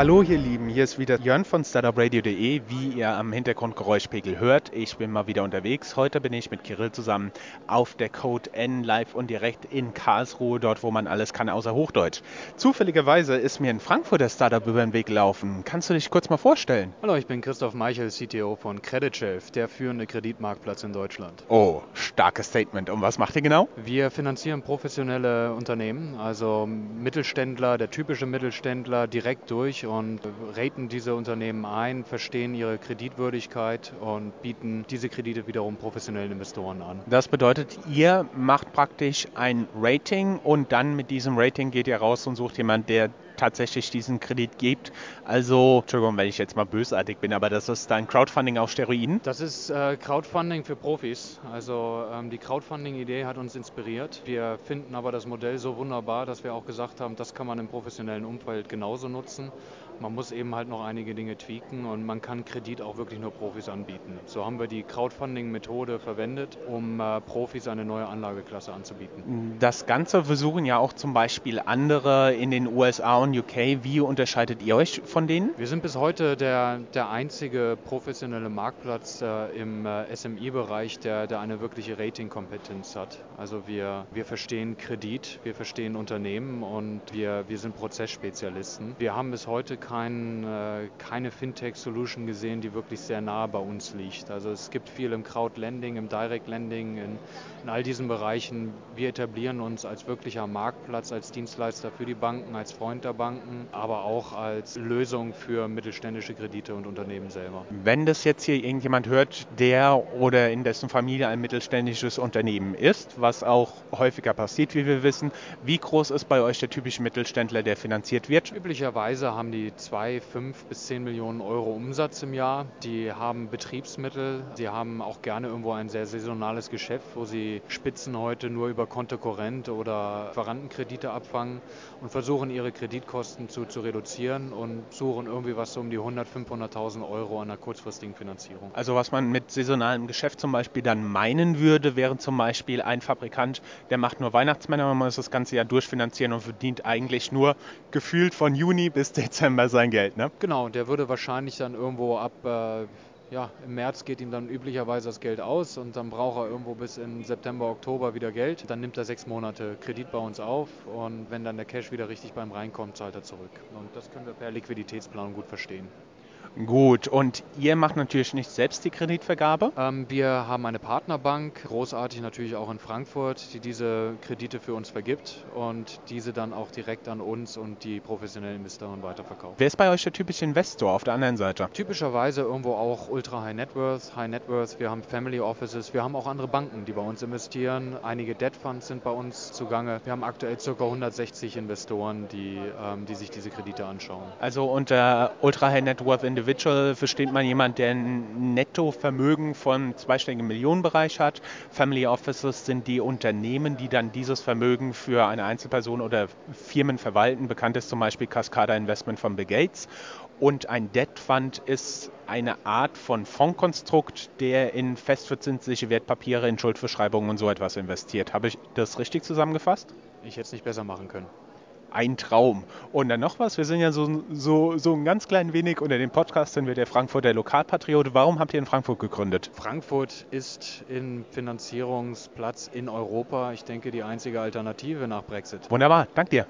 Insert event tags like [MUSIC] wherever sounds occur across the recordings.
Hallo ihr Lieben, hier ist wieder Jörn von StartupRadio.de, wie ihr am Hintergrundgeräuschpegel hört. Ich bin mal wieder unterwegs. Heute bin ich mit Kirill zusammen auf der Code N live und direkt in Karlsruhe, dort wo man alles kann außer Hochdeutsch. Zufälligerweise ist mir in Frankfurt der Startup über den Weg gelaufen. Kannst du dich kurz mal vorstellen? Hallo, ich bin Christoph Meichel, CTO von CreditShelf, der führende Kreditmarktplatz in Deutschland. Oh, starkes Statement. Und was macht ihr genau? Wir finanzieren professionelle Unternehmen, also Mittelständler, der typische Mittelständler direkt durch und raten diese Unternehmen ein, verstehen ihre Kreditwürdigkeit und bieten diese Kredite wiederum professionellen Investoren an. Das bedeutet, ihr macht praktisch ein Rating und dann mit diesem Rating geht ihr raus und sucht jemanden, der tatsächlich diesen Kredit gibt. Also, Entschuldigung, wenn ich jetzt mal bösartig bin, aber das ist dann Crowdfunding auf Steroiden? Das ist äh, Crowdfunding für Profis. Also ähm, die Crowdfunding-Idee hat uns inspiriert. Wir finden aber das Modell so wunderbar, dass wir auch gesagt haben, das kann man im professionellen Umfeld genauso nutzen. Man muss eben halt noch einige Dinge tweaken und man kann Kredit auch wirklich nur Profis anbieten. So haben wir die Crowdfunding-Methode verwendet, um äh, Profis eine neue Anlageklasse anzubieten. Das Ganze versuchen ja auch zum Beispiel andere in den USA und UK. Wie unterscheidet ihr euch von denen? Wir sind bis heute der, der einzige professionelle Marktplatz äh, im äh, SMI-Bereich, der, der eine wirkliche Rating-Kompetenz hat. Also wir, wir verstehen Kredit, wir verstehen Unternehmen und wir, wir sind Prozessspezialisten. Wir haben bis heute kein, äh, keine Fintech-Solution gesehen, die wirklich sehr nah bei uns liegt. Also es gibt viel im Crowd-Lending, im Direct-Lending, in, in all diesen Bereichen. Wir etablieren uns als wirklicher Marktplatz, als Dienstleister für die Banken, als Freund der Banken, aber auch als Lösung für mittelständische Kredite und Unternehmen selber. Wenn das jetzt hier irgendjemand hört, der oder in dessen Familie ein mittelständisches Unternehmen ist, was auch häufiger passiert, wie wir wissen, wie groß ist bei euch der typische Mittelständler, der finanziert wird? Üblicherweise haben die 2, 5 bis 10 Millionen Euro Umsatz im Jahr. Die haben Betriebsmittel, sie haben auch gerne irgendwo ein sehr saisonales Geschäft, wo sie Spitzen heute nur über Kontokorrent oder Verwandtenkredite abfangen und versuchen ihre Kreditkosten zu, zu reduzieren und suchen irgendwie was so um die 100, 500.000 Euro an einer kurzfristigen Finanzierung. Also was man mit saisonalem Geschäft zum Beispiel dann meinen würde, wäre zum Beispiel ein Fabrikant, der macht nur Weihnachtsmänner, man muss das ganze Jahr durchfinanzieren und verdient eigentlich nur gefühlt von Juni bis Dezember sein Geld, ne? Genau, der würde wahrscheinlich dann irgendwo ab, äh, ja, im März geht ihm dann üblicherweise das Geld aus und dann braucht er irgendwo bis in September, Oktober wieder Geld. Dann nimmt er sechs Monate Kredit bei uns auf und wenn dann der Cash wieder richtig beim reinkommt, zahlt er zurück. Und das können wir per Liquiditätsplanung gut verstehen. Gut, und ihr macht natürlich nicht selbst die Kreditvergabe? Ähm, wir haben eine Partnerbank, großartig natürlich auch in Frankfurt, die diese Kredite für uns vergibt und diese dann auch direkt an uns und die professionellen Investoren weiterverkauft. Wer ist bei euch der typische Investor auf der anderen Seite? Typischerweise irgendwo auch Ultra High Net Worth, High Net Worth. Wir haben Family Offices, wir haben auch andere Banken, die bei uns investieren. Einige Debt Funds sind bei uns zugange. Wir haben aktuell ca. 160 Investoren, die, ähm, die sich diese Kredite anschauen. Also unter Ultra High Net Worth Individual versteht man jemand, der ein Nettovermögen von zweistelligen Millionenbereich hat. Family Offices sind die Unternehmen, die dann dieses Vermögen für eine Einzelperson oder Firmen verwalten. Bekannt ist zum Beispiel Cascada Investment von Bill Gates. Und ein Debt Fund ist eine Art von Fondskonstrukt, der in festverzinsliche Wertpapiere, in Schuldverschreibungen und so etwas investiert. Habe ich das richtig zusammengefasst? Ich hätte es nicht besser machen können ein Traum. Und dann noch was, wir sind ja so, so, so ein ganz klein wenig unter dem Podcast sind wir der Frankfurter Lokalpatriot. Warum habt ihr in Frankfurt gegründet? Frankfurt ist im Finanzierungsplatz in Europa, ich denke, die einzige Alternative nach Brexit. Wunderbar, dank dir.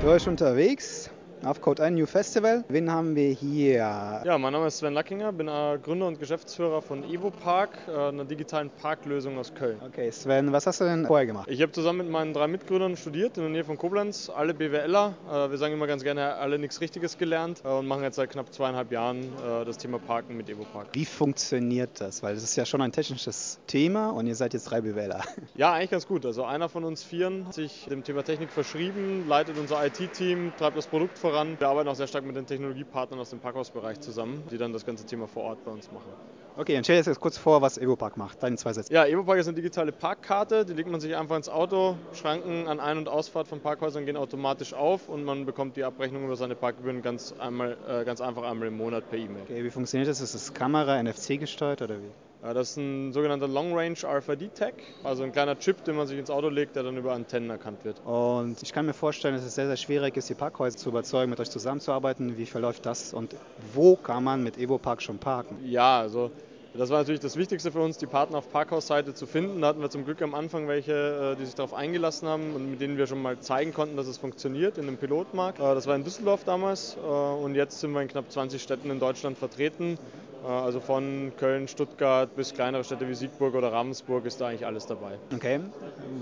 Für euch unterwegs auf Code 1 New Festival. Wen haben wir hier? Ja, mein Name ist Sven Lackinger, bin Gründer und Geschäftsführer von Evo Park, äh, einer digitalen Parklösung aus Köln. Okay, Sven, was hast du denn vorher gemacht? Ich habe zusammen mit meinen drei Mitgründern studiert in der Nähe von Koblenz, alle BWLer. Äh, wir sagen immer ganz gerne, alle nichts Richtiges gelernt äh, und machen jetzt seit knapp zweieinhalb Jahren das Thema Parken mit Evo Park. Wie funktioniert das? Weil das ist ja schon ein technisches Thema und ihr seid jetzt drei BWLer. [LAUGHS] Ja, eigentlich ganz gut. Also einer von uns Vieren hat sich dem Thema Technik verschrieben, leitet unser IT-Team, treibt das Produkt voran. Wir arbeiten auch sehr stark mit den Technologiepartnern aus dem Parkhausbereich zusammen, die dann das ganze Thema vor Ort bei uns machen. Okay, dann stell dir jetzt kurz vor, was EvoPark macht. Deine zwei Sätze. Ja, EvoPark ist eine digitale Parkkarte. Die legt man sich einfach ins Auto. Schranken an Ein- und Ausfahrt von Parkhäusern gehen automatisch auf und man bekommt die Abrechnung über seine Parkgebühren ganz, einmal, äh, ganz einfach einmal im Monat per E-Mail. Okay, wie funktioniert das? Ist das Kamera, NFC gesteuert oder wie? Das ist ein sogenannter Long Range RFID-Tag, also ein kleiner Chip, den man sich ins Auto legt, der dann über Antennen erkannt wird. Und ich kann mir vorstellen, dass es sehr, sehr schwierig ist, die Parkhäuser zu überzeugen, mit euch zusammenzuarbeiten. Wie verläuft das und wo kann man mit EvoPark schon parken? Ja, also das war natürlich das Wichtigste für uns, die Partner auf Parkhausseite zu finden. Da hatten wir zum Glück am Anfang welche, äh, die sich darauf eingelassen haben und mit denen wir schon mal zeigen konnten, dass es funktioniert in einem Pilotmarkt. Äh, das war in Düsseldorf damals äh, und jetzt sind wir in knapp 20 Städten in Deutschland vertreten. Also von Köln, Stuttgart bis kleinere Städte wie Siegburg oder Ravensburg ist da eigentlich alles dabei. Okay.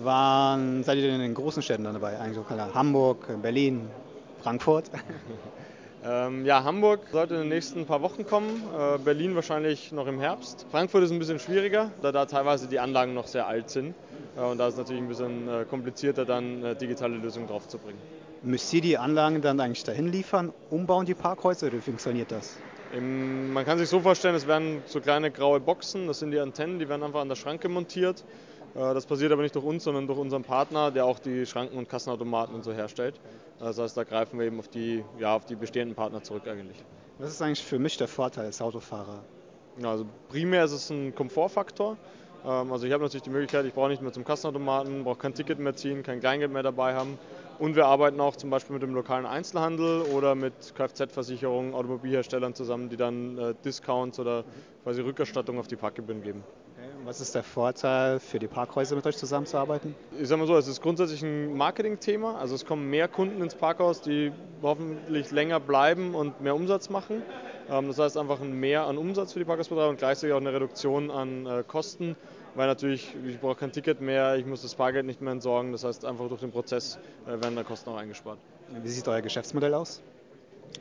Wann seid ihr denn in den großen Städten dann dabei? Eigentlich Hamburg, Berlin, Frankfurt? [LAUGHS] Ähm, ja, Hamburg sollte in den nächsten paar Wochen kommen, äh, Berlin wahrscheinlich noch im Herbst. Frankfurt ist ein bisschen schwieriger, da da teilweise die Anlagen noch sehr alt sind. Äh, und da ist es natürlich ein bisschen äh, komplizierter, dann äh, digitale Lösungen draufzubringen. Müsst ihr die Anlagen dann eigentlich dahin liefern, umbauen die Parkhäuser oder wie funktioniert das? Im, man kann sich so vorstellen, es werden so kleine graue Boxen, das sind die Antennen, die werden einfach an der Schranke montiert. Äh, das passiert aber nicht durch uns, sondern durch unseren Partner, der auch die Schranken und Kassenautomaten und so herstellt. Das heißt, da greifen wir eben auf die, ja, auf die bestehenden Partner zurück eigentlich. Was ist eigentlich für mich der Vorteil als Autofahrer? Also primär ist es ein Komfortfaktor. Ähm, also ich habe natürlich die Möglichkeit, ich brauche nicht mehr zum Kassenautomaten, brauche kein Ticket mehr ziehen, kein Kleingeld mehr dabei haben. Und wir arbeiten auch zum Beispiel mit dem lokalen Einzelhandel oder mit Kfz-Versicherungen, Automobilherstellern zusammen, die dann äh, Discounts oder quasi Rückerstattung auf die Parkgebühren geben. Was ist der Vorteil für die Parkhäuser, mit euch zusammenzuarbeiten? Ich sage mal so, es ist grundsätzlich ein Marketingthema. Also es kommen mehr Kunden ins Parkhaus, die hoffentlich länger bleiben und mehr Umsatz machen. Ähm, das heißt einfach ein Mehr an Umsatz für die Parkhausbetreiber und gleichzeitig auch eine Reduktion an äh, Kosten, weil natürlich, ich brauche kein Ticket mehr, ich muss das Parkgeld nicht mehr entsorgen. Das heißt einfach durch den Prozess äh, werden da Kosten auch eingespart. Wie sieht euer Geschäftsmodell aus?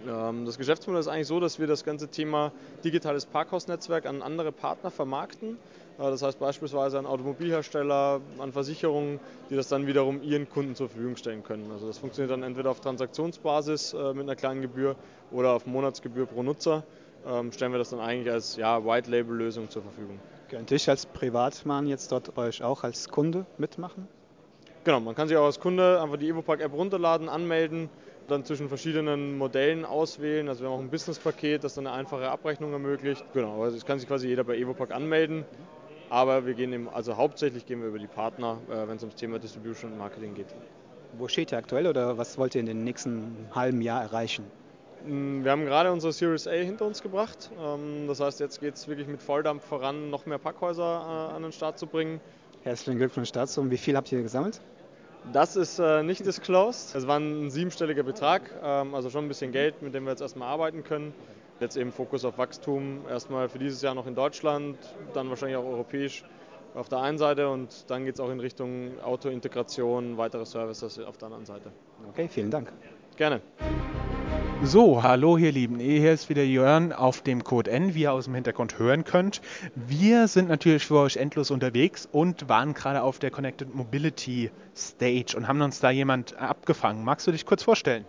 Ähm, das Geschäftsmodell ist eigentlich so, dass wir das ganze Thema digitales Parkhausnetzwerk an andere Partner vermarkten. Das heißt beispielsweise an Automobilhersteller, an Versicherungen, die das dann wiederum ihren Kunden zur Verfügung stellen können. Also das funktioniert dann entweder auf Transaktionsbasis äh, mit einer kleinen Gebühr oder auf Monatsgebühr pro Nutzer. Ähm, stellen wir das dann eigentlich als ja, White-Label-Lösung zur Verfügung. Könnte ich als Privatmann jetzt dort bei euch auch als Kunde mitmachen? Genau, man kann sich auch als Kunde einfach die EvoPark-App runterladen, anmelden, dann zwischen verschiedenen Modellen auswählen. Also wir haben auch ein Business-Paket, das dann eine einfache Abrechnung ermöglicht. Genau, also es kann sich quasi jeder bei EvoPark anmelden. Aber wir gehen eben, also hauptsächlich gehen wir über die Partner, äh, wenn es ums Thema Distribution und Marketing geht. Wo steht ihr aktuell oder was wollt ihr in den nächsten halben Jahr erreichen? Mm, wir haben gerade unsere Series A hinter uns gebracht. Ähm, das heißt, jetzt geht es wirklich mit Volldampf voran, noch mehr Parkhäuser äh, an den Start zu bringen. Herzlichen Glückwunsch dazu. Und wie viel habt ihr gesammelt? Das ist äh, nicht disclosed. Es war ein siebenstelliger Betrag, ähm, also schon ein bisschen Geld, mit dem wir jetzt erstmal arbeiten können. Jetzt eben Fokus auf Wachstum, erstmal für dieses Jahr noch in Deutschland, dann wahrscheinlich auch europäisch auf der einen Seite und dann geht es auch in Richtung Autointegration, weitere Services auf der anderen Seite. Okay, vielen Dank. Gerne. So, hallo ihr Lieben, hier ist wieder Jörn auf dem Code N, wie ihr aus dem Hintergrund hören könnt. Wir sind natürlich für euch endlos unterwegs und waren gerade auf der Connected Mobility Stage und haben uns da jemand abgefangen. Magst du dich kurz vorstellen?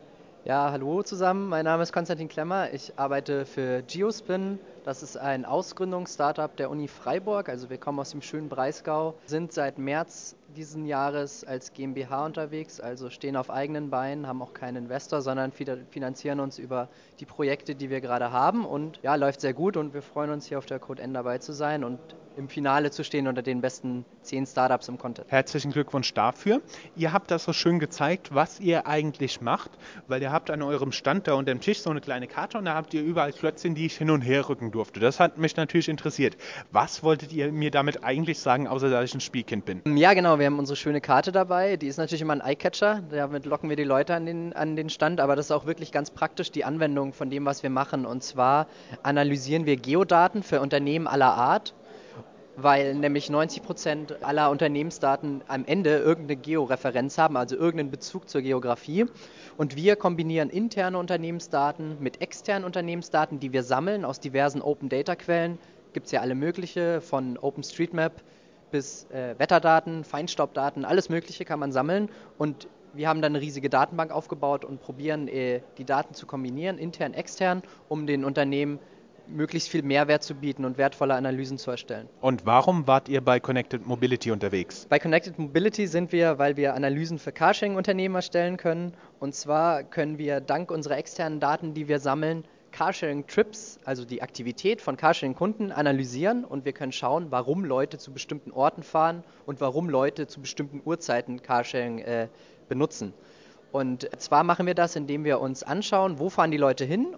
Ja, hallo zusammen. Mein Name ist Konstantin Klemmer. Ich arbeite für Geospin. Das ist ein Ausgründungsstartup der Uni Freiburg. Also wir kommen aus dem schönen Breisgau, sind seit März diesen Jahres als GmbH unterwegs, also stehen auf eigenen Beinen, haben auch keinen Investor, sondern finanzieren uns über die Projekte, die wir gerade haben. Und ja, läuft sehr gut und wir freuen uns hier auf der Code N dabei zu sein und im Finale zu stehen unter den besten zehn Startups im Content. Herzlichen Glückwunsch dafür. Ihr habt das so schön gezeigt, was ihr eigentlich macht, weil ihr habt an eurem Stand da unter dem Tisch so eine kleine Karte und da habt ihr überall Klötzchen, die ich hin und her rücken durfte. Das hat mich natürlich interessiert. Was wolltet ihr mir damit eigentlich sagen, außer dass ich ein Spielkind bin? Ja, genau. Wir haben unsere schöne Karte dabei. Die ist natürlich immer ein Eyecatcher. Damit locken wir die Leute an den, an den Stand. Aber das ist auch wirklich ganz praktisch die Anwendung von dem, was wir machen. Und zwar analysieren wir Geodaten für Unternehmen aller Art weil nämlich 90 Prozent aller Unternehmensdaten am Ende irgendeine Georeferenz haben, also irgendeinen Bezug zur Geografie. Und wir kombinieren interne Unternehmensdaten mit externen Unternehmensdaten, die wir sammeln aus diversen Open Data Quellen. Gibt es ja alle mögliche, von OpenStreetMap bis äh, Wetterdaten, Feinstaubdaten, alles Mögliche kann man sammeln. Und wir haben dann eine riesige Datenbank aufgebaut und probieren, äh, die Daten zu kombinieren, intern, extern, um den Unternehmen möglichst viel Mehrwert zu bieten und wertvolle Analysen zu erstellen. Und warum wart ihr bei Connected Mobility unterwegs? Bei Connected Mobility sind wir, weil wir Analysen für Carsharing-Unternehmen erstellen können. Und zwar können wir dank unserer externen Daten, die wir sammeln, Carsharing-Trips, also die Aktivität von Carsharing-Kunden, analysieren und wir können schauen, warum Leute zu bestimmten Orten fahren und warum Leute zu bestimmten Uhrzeiten Carsharing äh, benutzen. Und zwar machen wir das, indem wir uns anschauen, wo fahren die Leute hin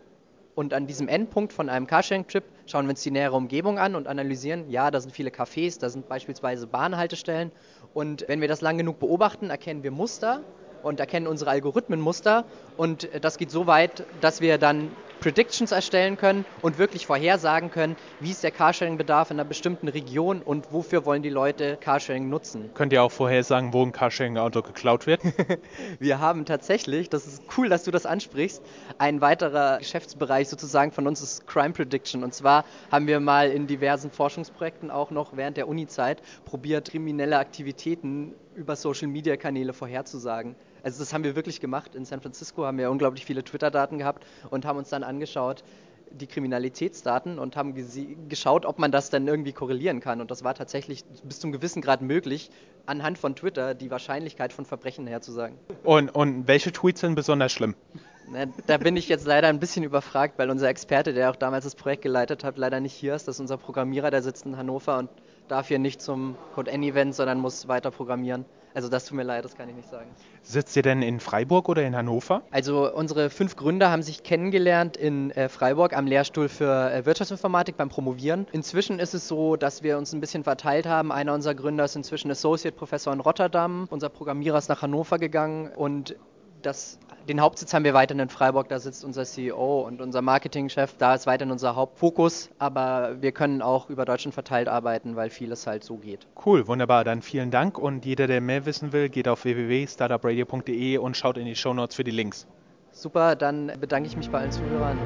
und an diesem Endpunkt von einem Carsharing-Trip schauen wir uns die nähere Umgebung an und analysieren, ja, da sind viele Cafés, da sind beispielsweise Bahnhaltestellen. Und wenn wir das lang genug beobachten, erkennen wir Muster und erkennen unsere Algorithmen Muster. Und das geht so weit, dass wir dann Predictions erstellen können und wirklich vorhersagen können, wie ist der Carsharing-Bedarf in einer bestimmten Region und wofür wollen die Leute Carsharing nutzen. Könnt ihr auch vorhersagen, wo ein Carsharing-Auto geklaut wird? [LAUGHS] wir haben tatsächlich, das ist cool, dass du das ansprichst, ein weiterer Geschäftsbereich sozusagen von uns ist Crime Prediction. Und zwar haben wir mal in diversen Forschungsprojekten auch noch während der Uni-Zeit probiert, kriminelle Aktivitäten über Social-Media-Kanäle vorherzusagen. Also das haben wir wirklich gemacht. In San Francisco haben wir unglaublich viele Twitter-Daten gehabt und haben uns dann angeschaut, die Kriminalitätsdaten und haben geschaut, ob man das dann irgendwie korrelieren kann. Und das war tatsächlich bis zum gewissen Grad möglich, anhand von Twitter die Wahrscheinlichkeit von Verbrechen herzusagen. Und, und welche Tweets sind besonders schlimm? Na, da bin ich jetzt leider ein bisschen überfragt, weil unser Experte, der auch damals das Projekt geleitet hat, leider nicht hier ist. Das ist unser Programmierer, der sitzt in Hannover und darf hier nicht zum Code N Event, sondern muss weiter programmieren. Also das tut mir leid, das kann ich nicht sagen. Sitzt ihr denn in Freiburg oder in Hannover? Also unsere fünf Gründer haben sich kennengelernt in äh, Freiburg am Lehrstuhl für äh, Wirtschaftsinformatik beim Promovieren. Inzwischen ist es so, dass wir uns ein bisschen verteilt haben. Einer unserer Gründer ist inzwischen Associate Professor in Rotterdam. Unser Programmierer ist nach Hannover gegangen und das, den Hauptsitz haben wir weiterhin in Freiburg, da sitzt unser CEO und unser Marketingchef, da ist weiterhin unser Hauptfokus, aber wir können auch über Deutschland verteilt arbeiten, weil vieles halt so geht. Cool, wunderbar, dann vielen Dank und jeder, der mehr wissen will, geht auf www.startupradio.de und schaut in die Shownotes für die Links. Super, dann bedanke ich mich bei allen Zuhörern.